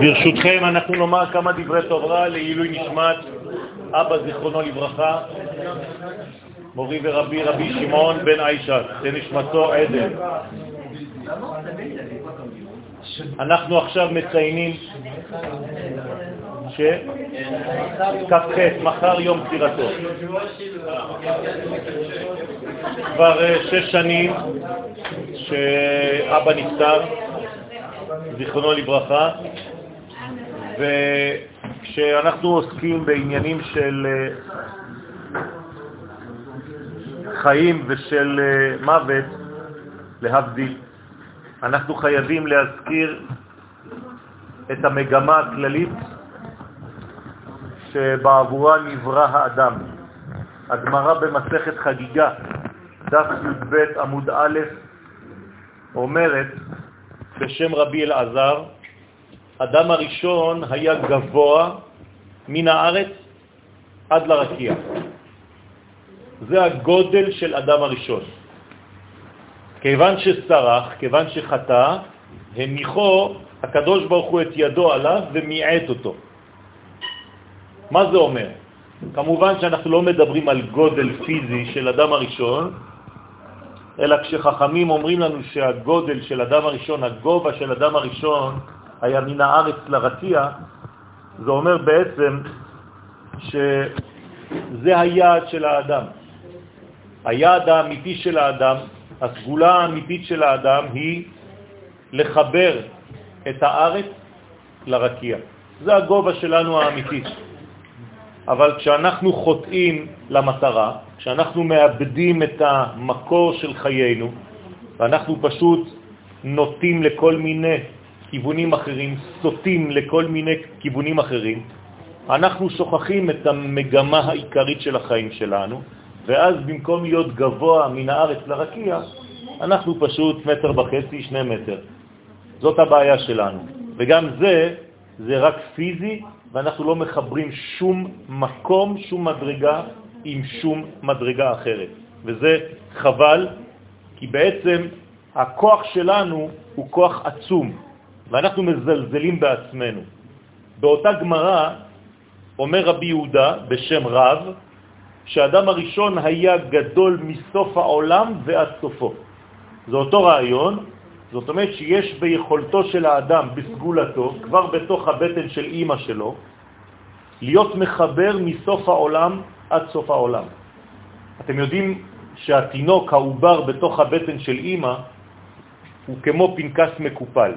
ברשותכם אנחנו נאמר כמה דברי תורה לעילוי נשמת אבא זיכרונו לברכה, מורי ורבי רבי שמעון בן עישת, תנשמתו עדן. אנחנו עכשיו מציינים ש... כ"ח, מחר יום פטירתו. כבר אה, שש שנים שאבא נפטר, זיכרונו לברכה, וכשאנחנו עוסקים בעניינים של אה, חיים ושל אה, מוות, להבדיל, אנחנו חייבים להזכיר את המגמה הכללית שבעבורה נברא האדם. הגמרא במסכת חגיגה, דף י"ב עמוד א', אומרת בשם רבי אלעזר, אדם הראשון היה גבוה מן הארץ עד לרקיע. זה הגודל של אדם הראשון. כיוון שסרח, כיוון שחטא, הניחו הקדוש ברוך הוא את ידו עליו ומיעט אותו. מה זה אומר? כמובן שאנחנו לא מדברים על גודל פיזי של אדם הראשון, אלא כשחכמים אומרים לנו שהגודל של אדם הראשון, הגובה של אדם הראשון, היה מן הארץ לרקיע, זה אומר בעצם שזה היעד של האדם. היעד האמיתי של האדם, הסגולה האמיתית של האדם היא לחבר את הארץ לרקיע. זה הגובה שלנו האמיתית. אבל כשאנחנו חוטאים למטרה, כשאנחנו מאבדים את המקור של חיינו, ואנחנו פשוט נוטים לכל מיני כיוונים אחרים, סוטים לכל מיני כיוונים אחרים, אנחנו שוכחים את המגמה העיקרית של החיים שלנו, ואז במקום להיות גבוה מן הארץ לרקיע, אנחנו פשוט מטר וחצי, שני מטר. זאת הבעיה שלנו. וגם זה, זה רק פיזי, ואנחנו לא מחברים שום מקום, שום מדרגה עם שום מדרגה אחרת. וזה חבל, כי בעצם הכוח שלנו הוא כוח עצום, ואנחנו מזלזלים בעצמנו. באותה גמרא אומר רבי יהודה בשם רב, שהאדם הראשון היה גדול מסוף העולם ועד סופו. זה אותו רעיון, זאת אומרת שיש ביכולתו של האדם, בסגולתו, כבר בתוך הבטן של אימא שלו, להיות מחבר מסוף העולם עד סוף העולם. אתם יודעים שהתינוק, העובר בתוך הבטן של אימא, הוא כמו פנקס מקופל.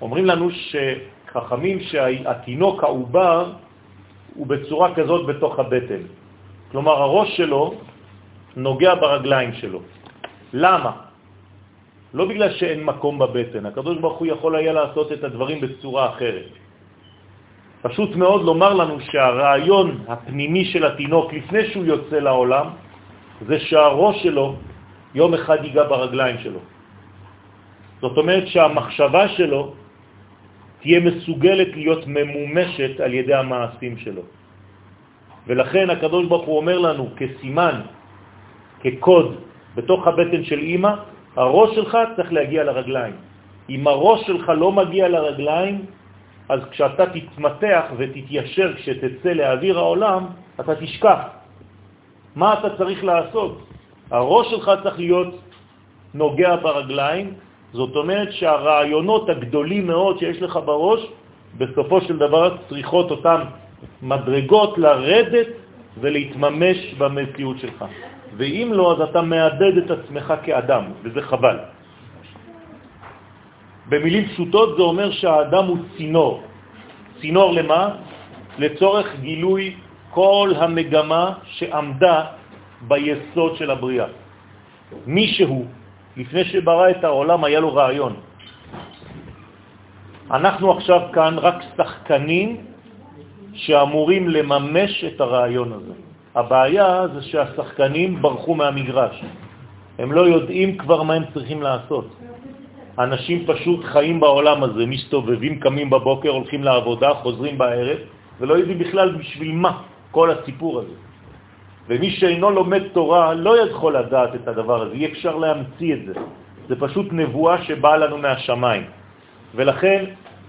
אומרים לנו שחכמים שהתינוק העובר הוא בצורה כזאת בתוך הבטן. כלומר, הראש שלו נוגע ברגליים שלו. למה? לא בגלל שאין מקום בבטן, הקדוש ברוך הוא יכול היה לעשות את הדברים בצורה אחרת. פשוט מאוד לומר לנו שהרעיון הפנימי של התינוק לפני שהוא יוצא לעולם, זה שהראש שלו יום אחד ייגע ברגליים שלו. זאת אומרת שהמחשבה שלו תהיה מסוגלת להיות ממומשת על ידי המעשים שלו. ולכן הקדוש ברוך הוא אומר לנו כסימן, כקוד, בתוך הבטן של אימא, הראש שלך צריך להגיע לרגליים. אם הראש שלך לא מגיע לרגליים, אז כשאתה תתמתח ותתיישר כשתצא לאוויר העולם, אתה תשכח. מה אתה צריך לעשות? הראש שלך צריך להיות נוגע ברגליים, זאת אומרת שהרעיונות הגדולים מאוד שיש לך בראש, בסופו של דבר צריכות אותן מדרגות לרדת ולהתממש במציאות שלך. ואם לא, אז אתה מאבד את עצמך כאדם, וזה חבל. במילים פשוטות זה אומר שהאדם הוא צינור. צינור למה? לצורך גילוי כל המגמה שעמדה ביסוד של הבריאה. מישהו, לפני שברא את העולם, היה לו רעיון. אנחנו עכשיו כאן רק שחקנים שאמורים לממש את הרעיון הזה. הבעיה זה שהשחקנים ברחו מהמגרש. הם לא יודעים כבר מה הם צריכים לעשות. אנשים פשוט חיים בעולם הזה, מסתובבים, קמים בבוקר, הולכים לעבודה, חוזרים בערב, ולא יודעים בכלל בשביל מה כל הסיפור הזה. ומי שאינו לומד תורה לא יכול לדעת את הדבר הזה, אי אפשר להמציא את זה. זה פשוט נבואה שבאה לנו מהשמיים. ולכן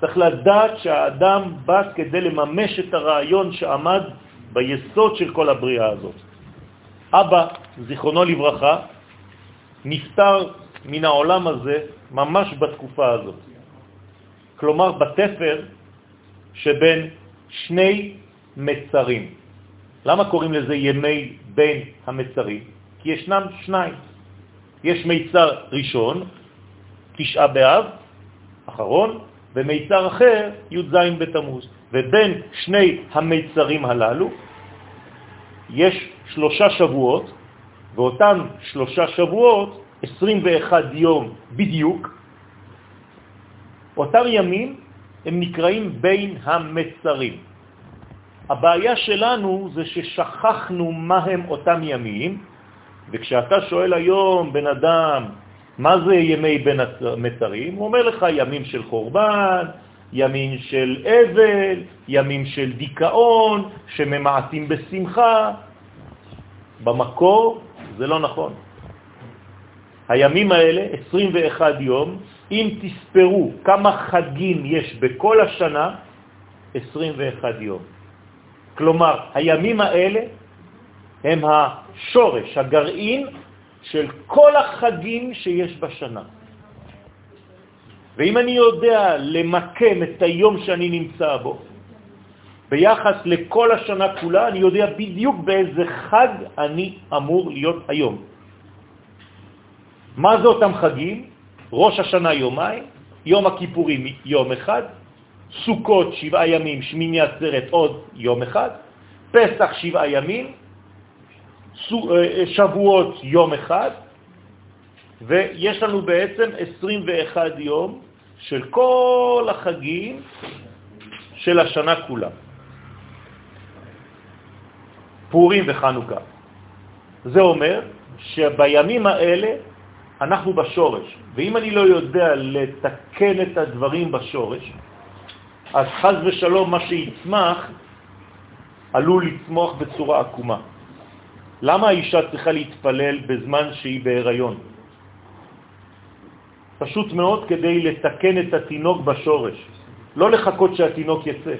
צריך לדעת שהאדם בא כדי לממש את הרעיון שעמד ביסוד של כל הבריאה הזאת. אבא, זיכרונו לברכה, נפטר מן העולם הזה ממש בתקופה הזאת. כלומר, בתפר שבין שני מצרים. למה קוראים לזה ימי בין המצרים? כי ישנם שניים. יש מיצר ראשון, תשעה באב, אחרון, ומיצר אחר, י"ז בתמוז. ובין שני המיצרים הללו יש שלושה שבועות, ואותם שלושה שבועות, 21 יום בדיוק, אותם ימים הם נקראים בין המצרים. הבעיה שלנו זה ששכחנו מה הם אותם ימים, וכשאתה שואל היום בן אדם מה זה ימי בין המצרים, הוא אומר לך ימים של חורבן, ימים של אבל, ימים של דיכאון, שממעטים בשמחה. במקור זה לא נכון. הימים האלה, 21 יום, אם תספרו כמה חגים יש בכל השנה, 21 יום. כלומר, הימים האלה הם השורש, הגרעין של כל החגים שיש בשנה. ואם אני יודע למקם את היום שאני נמצא בו, ביחס לכל השנה כולה, אני יודע בדיוק באיזה חג אני אמור להיות היום. מה זה אותם חגים? ראש השנה יומיים, יום הכיפורים יום אחד, סוכות שבעה ימים, שמיני עצרת עוד יום אחד, פסח שבעה ימים, אה, שבועות יום אחד, ויש לנו בעצם 21 יום של כל החגים של השנה כולה. פורים וחנוכה. זה אומר שבימים האלה אנחנו בשורש, ואם אני לא יודע לתקן את הדברים בשורש, אז חז ושלום מה שיצמח עלול לצמוח בצורה עקומה. למה האישה צריכה להתפלל בזמן שהיא בהיריון? פשוט מאוד כדי לתקן את התינוק בשורש, לא לחכות שהתינוק יצא.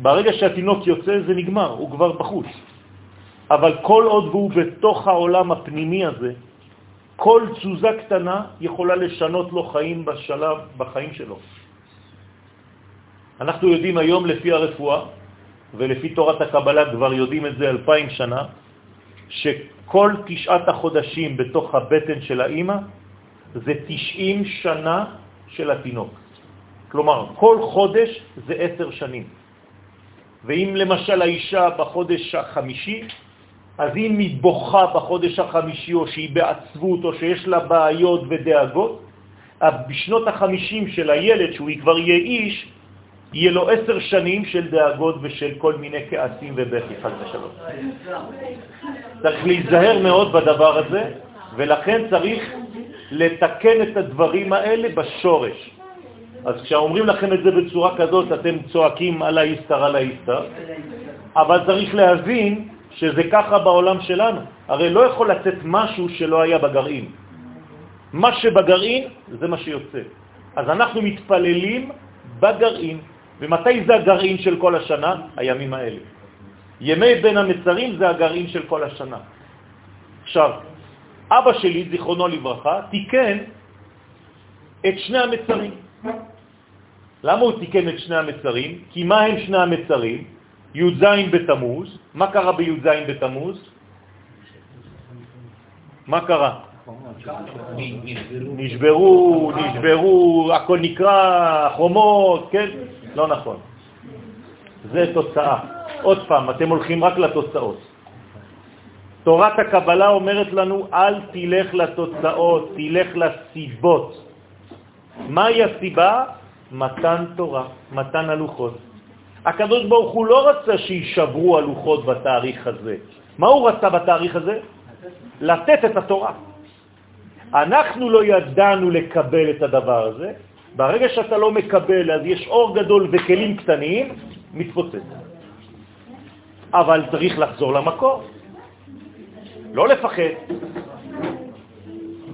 ברגע שהתינוק יוצא זה נגמר, הוא כבר בחוץ. אבל כל עוד הוא בתוך העולם הפנימי הזה, כל תזוזה קטנה יכולה לשנות לו חיים בשלב, בחיים שלו. אנחנו יודעים היום לפי הרפואה, ולפי תורת הקבלה כבר יודעים את זה אלפיים שנה, שכל תשעת החודשים בתוך הבטן של האימא זה תשעים שנה של התינוק. כלומר, כל חודש זה עשר שנים. ואם למשל האישה בחודש החמישי, אז אם היא בוכה בחודש החמישי או שהיא בעצבות או שיש לה בעיות ודאגות, בשנות החמישים של הילד, שהוא כבר יהיה איש, יהיה לו עשר שנים של דאגות ושל כל מיני כעסים ובכי, חס ושלום. צריך להיזהר מאוד בדבר הזה, ולכן צריך לתקן את הדברים האלה בשורש. אז כשאומרים לכם את זה בצורה כזאת, אתם צועקים על האיסטר, על האיסטר, אבל צריך להבין שזה ככה בעולם שלנו. הרי לא יכול לצאת משהו שלא היה בגרעין. מה שבגרעין זה מה שיוצא. אז אנחנו מתפללים בגרעין. ומתי זה הגרעין של כל השנה? הימים האלה. ימי בין המצרים זה הגרעין של כל השנה. עכשיו, אבא שלי, זיכרונו לברכה, תיקן את שני המצרים. למה הוא תיקן את שני המצרים? כי מה הם שני המצרים? י"ז בתמוז. מה קרה בי"ז בתמוז? מה קרה? נשברו, נשברו, הכל נקרא, חומות, כן? לא נכון. זה תוצאה. עוד פעם, אתם הולכים רק לתוצאות. תורת הקבלה אומרת לנו, אל תלך לתוצאות, תלך לסיבות. מהי הסיבה? מתן תורה, מתן הלוחות. הקדוש ברוך הוא לא רצה שישברו הלוחות בתאריך הזה. מה הוא רצה בתאריך הזה? לתת את התורה. אנחנו לא ידענו לקבל את הדבר הזה, ברגע שאתה לא מקבל, אז יש אור גדול וכלים קטנים, מתפוצץ. אבל צריך לחזור למקור, לא לפחד.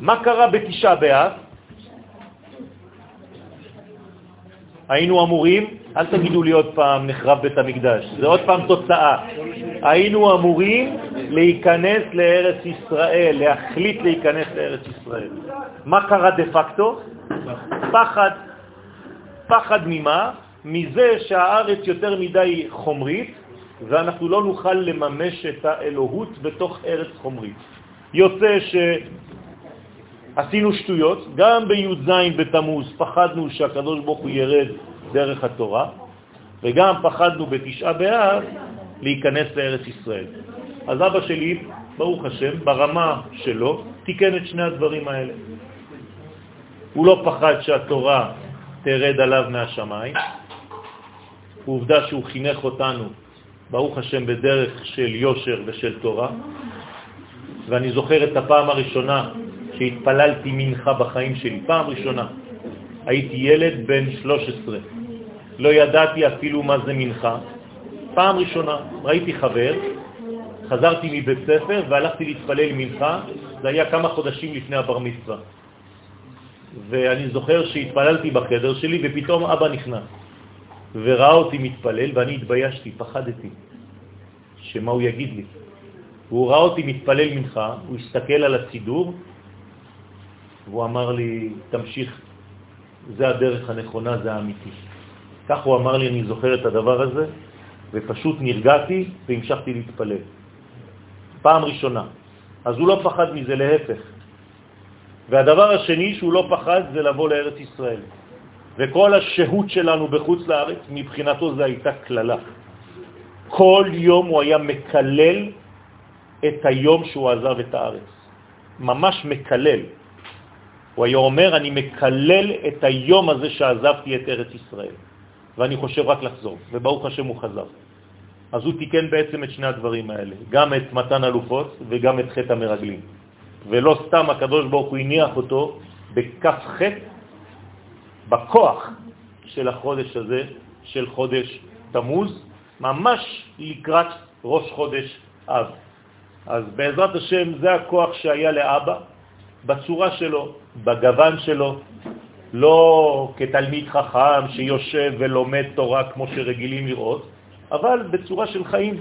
מה קרה בתשעה באב? היינו אמורים, אל תגידו לי עוד פעם נחרב בית המקדש, זה עוד פעם תוצאה. היינו אמורים להיכנס לארץ ישראל, להחליט להיכנס לארץ ישראל. מה קרה דה פקטו? פחד. פחד ממה? מזה שהארץ יותר מדי חומרית, ואנחנו לא נוכל לממש את האלוהות בתוך ארץ חומרית. יוצא שעשינו שטויות, גם בי"ז בתמוז פחדנו שהקדוש ברוך הוא ירד דרך התורה, וגם פחדנו בתשעה באב להיכנס לארץ ישראל. אז אבא שלי, ברוך השם, ברמה שלו, תיקן את שני הדברים האלה. הוא לא פחד שהתורה תרד עליו מהשמיים, עובדה שהוא חינך אותנו, ברוך השם, בדרך של יושר ושל תורה, ואני זוכר את הפעם הראשונה שהתפללתי מנחה בחיים שלי, פעם ראשונה. הייתי ילד בן 13, לא ידעתי אפילו מה זה מנחה. פעם ראשונה ראיתי חבר, חזרתי מבית ספר והלכתי להתפלל מנחה, זה היה כמה חודשים לפני הבר מצווה. ואני זוכר שהתפללתי בחדר שלי ופתאום אבא נכנס וראה אותי מתפלל ואני התביישתי, פחדתי שמה הוא יגיד לי. הוא ראה אותי מתפלל ממך, הוא הסתכל על הסידור והוא אמר לי, תמשיך, זה הדרך הנכונה, זה האמיתי. כך הוא אמר לי, אני זוכר את הדבר הזה, ופשוט נרגעתי והמשכתי להתפלל. פעם ראשונה. אז הוא לא פחד מזה, להפך. והדבר השני שהוא לא פחד זה לבוא לארץ ישראל. וכל השהות שלנו בחוץ לארץ, מבחינתו זה הייתה כללה. כל יום הוא היה מקלל את היום שהוא עזב את הארץ. ממש מקלל. הוא היה אומר, אני מקלל את היום הזה שעזבתי את ארץ ישראל, ואני חושב רק לחזור, וברוך השם הוא חזר. אז הוא תיקן בעצם את שני הדברים האלה, גם את מתן אלופות וגם את חטא המרגלים. ולא סתם הקדוש ברוך הוא הניח אותו בכף חטא, בכוח של החודש הזה, של חודש תמוז, ממש לקראת ראש חודש אב. אז בעזרת השם זה הכוח שהיה לאבא, בצורה שלו, בגוון שלו, לא כתלמיד חכם שיושב ולומד תורה כמו שרגילים לראות, אבל בצורה של חיים.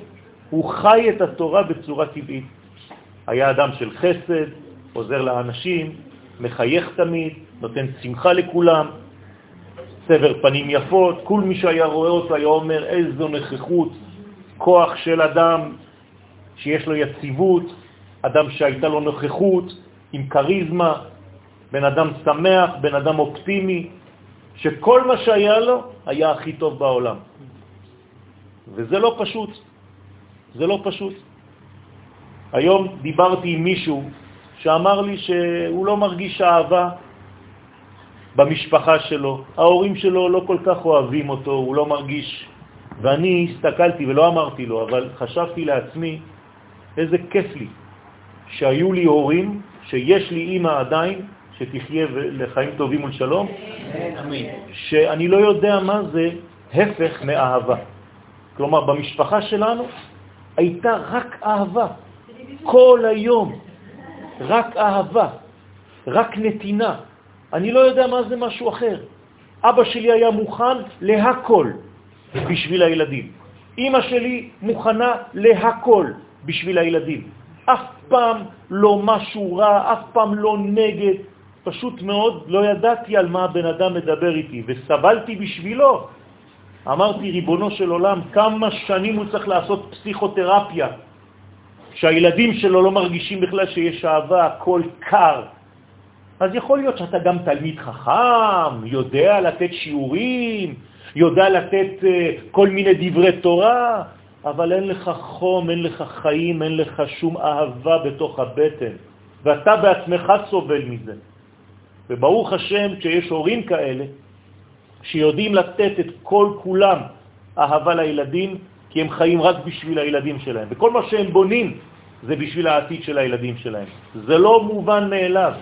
הוא חי את התורה בצורה טבעית. היה אדם של חסד, עוזר לאנשים, מחייך תמיד, נותן שמחה לכולם, סבר פנים יפות, כל מי שהיה רואה אותו היה אומר איזו נוכחות, כוח של אדם שיש לו יציבות, אדם שהייתה לו נוכחות, עם קריזמה, בן אדם שמח, בן אדם אופטימי, שכל מה שהיה לו היה הכי טוב בעולם. וזה לא פשוט. זה לא פשוט. היום דיברתי עם מישהו שאמר לי שהוא לא מרגיש אהבה במשפחה שלו, ההורים שלו לא כל כך אוהבים אותו, הוא לא מרגיש... ואני הסתכלתי ולא אמרתי לו, אבל חשבתי לעצמי איזה כיף לי שהיו לי הורים, שיש לי אימא עדיין, שתחיה לחיים טובים ולשלום, שאני לא יודע מה זה הפך מאהבה. כלומר, במשפחה שלנו הייתה רק אהבה, כל היום, רק אהבה, רק נתינה. אני לא יודע מה זה משהו אחר. אבא שלי היה מוכן להכל בשביל הילדים. אמא שלי מוכנה להכל בשביל הילדים. אף פעם לא משהו רע, אף פעם לא נגד. פשוט מאוד לא ידעתי על מה הבן אדם מדבר איתי, וסבלתי בשבילו. אמרתי, ריבונו של עולם, כמה שנים הוא צריך לעשות פסיכותרפיה, שהילדים שלו לא מרגישים בכלל שיש אהבה, הכל קר. אז יכול להיות שאתה גם תלמיד חכם, יודע לתת שיעורים, יודע לתת uh, כל מיני דברי תורה, אבל אין לך חום, אין לך חיים, אין לך שום אהבה בתוך הבטן, ואתה בעצמך סובל מזה. וברוך השם, כשיש הורים כאלה, שיודעים לתת את כל כולם אהבה לילדים, כי הם חיים רק בשביל הילדים שלהם. וכל מה שהם בונים זה בשביל העתיד של הילדים שלהם. זה לא מובן מאליו.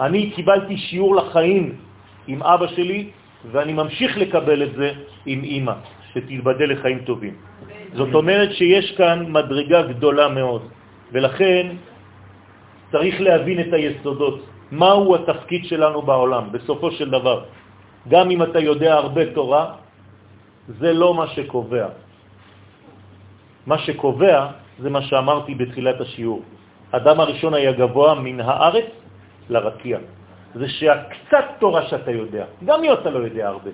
אני קיבלתי שיעור לחיים עם אבא שלי, ואני ממשיך לקבל את זה עם אמא, שתתבדל לחיים טובים. זאת אומרת שיש כאן מדרגה גדולה מאוד, ולכן צריך להבין את היסודות. מהו התפקיד שלנו בעולם, בסופו של דבר. גם אם אתה יודע הרבה תורה, זה לא מה שקובע. מה שקובע זה מה שאמרתי בתחילת השיעור. אדם הראשון היה גבוה מן הארץ לרקיע. זה שהקצת תורה שאתה יודע, גם אם אתה לא יודע הרבה,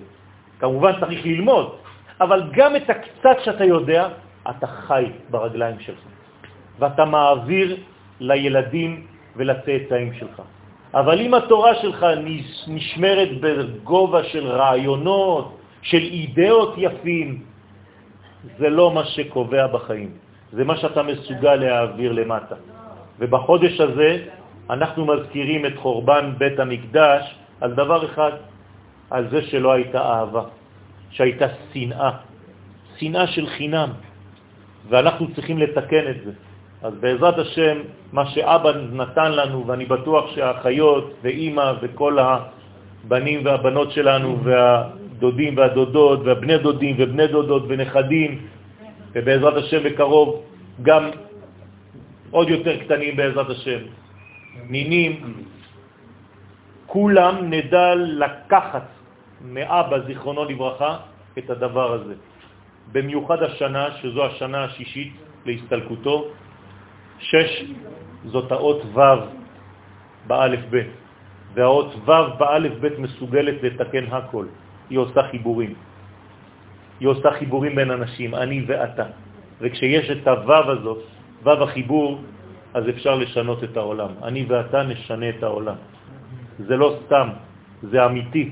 כמובן צריך ללמוד, אבל גם את הקצת שאתה יודע, אתה חי ברגליים שלך, ואתה מעביר לילדים ולצאצאים שלך. אבל אם התורה שלך נשמרת בגובה של רעיונות, של אידאות יפים, זה לא מה שקובע בחיים, זה מה שאתה מסוגל להעביר למטה. ובחודש הזה אנחנו מזכירים את חורבן בית המקדש על דבר אחד, על זה שלא הייתה אהבה, שהייתה שנאה, שנאה של חינם, ואנחנו צריכים לתקן את זה. אז בעזרת השם, מה שאבא נתן לנו, ואני בטוח שהאחיות ואימא וכל הבנים והבנות שלנו והדודים והדודות והבני דודים ובני דודות ונכדים, ובעזרת השם בקרוב גם עוד יותר קטנים בעזרת השם, נינים, כולם נדע לקחת מאבא, זיכרונו לברכה, את הדבר הזה. במיוחד השנה, שזו השנה השישית להסתלקותו, שש זאת האות ו' באלף ב', והאות ו' באלף ב' מסוגלת לתקן הכל. היא עושה חיבורים. היא עושה חיבורים בין אנשים, אני ואתה. וכשיש את הו' הזאת, ו' החיבור, אז אפשר לשנות את העולם. אני ואתה נשנה את העולם. זה לא סתם, זה אמיתי.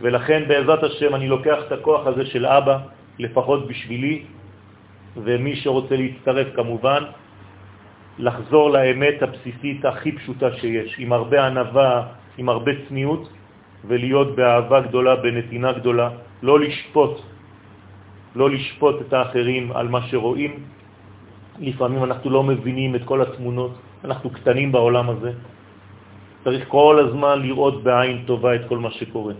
ולכן בעזרת השם אני לוקח את הכוח הזה של אבא, לפחות בשבילי, ומי שרוצה להצטרף כמובן, לחזור לאמת הבסיסית הכי פשוטה שיש, עם הרבה ענבה, עם הרבה צניעות, ולהיות באהבה גדולה, בנתינה גדולה, לא לשפוט, לא לשפוט את האחרים על מה שרואים. לפעמים אנחנו לא מבינים את כל התמונות, אנחנו קטנים בעולם הזה. צריך כל הזמן לראות בעין טובה את כל מה שקורה.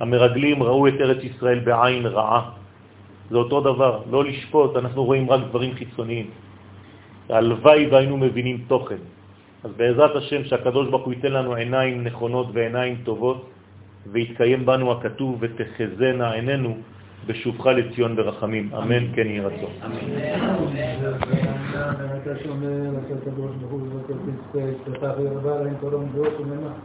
המרגלים ראו את ארץ ישראל בעין רעה. זה אותו דבר, לא לשפוט, אנחנו רואים רק דברים חיצוניים. הלוואי והיינו מבינים תוכן. אז בעזרת השם שהקדוש ברוך הוא ייתן לנו עיניים נכונות ועיניים טובות, ויתקיים בנו הכתוב ותחזנה עינינו בשובך לציון ברחמים. אמן כן יהי רצון. אמן. אתה שומר, אתה קדוש ברוך הוא, ואתה תצטרך, אתה ירבה להם אין קוראים וממה.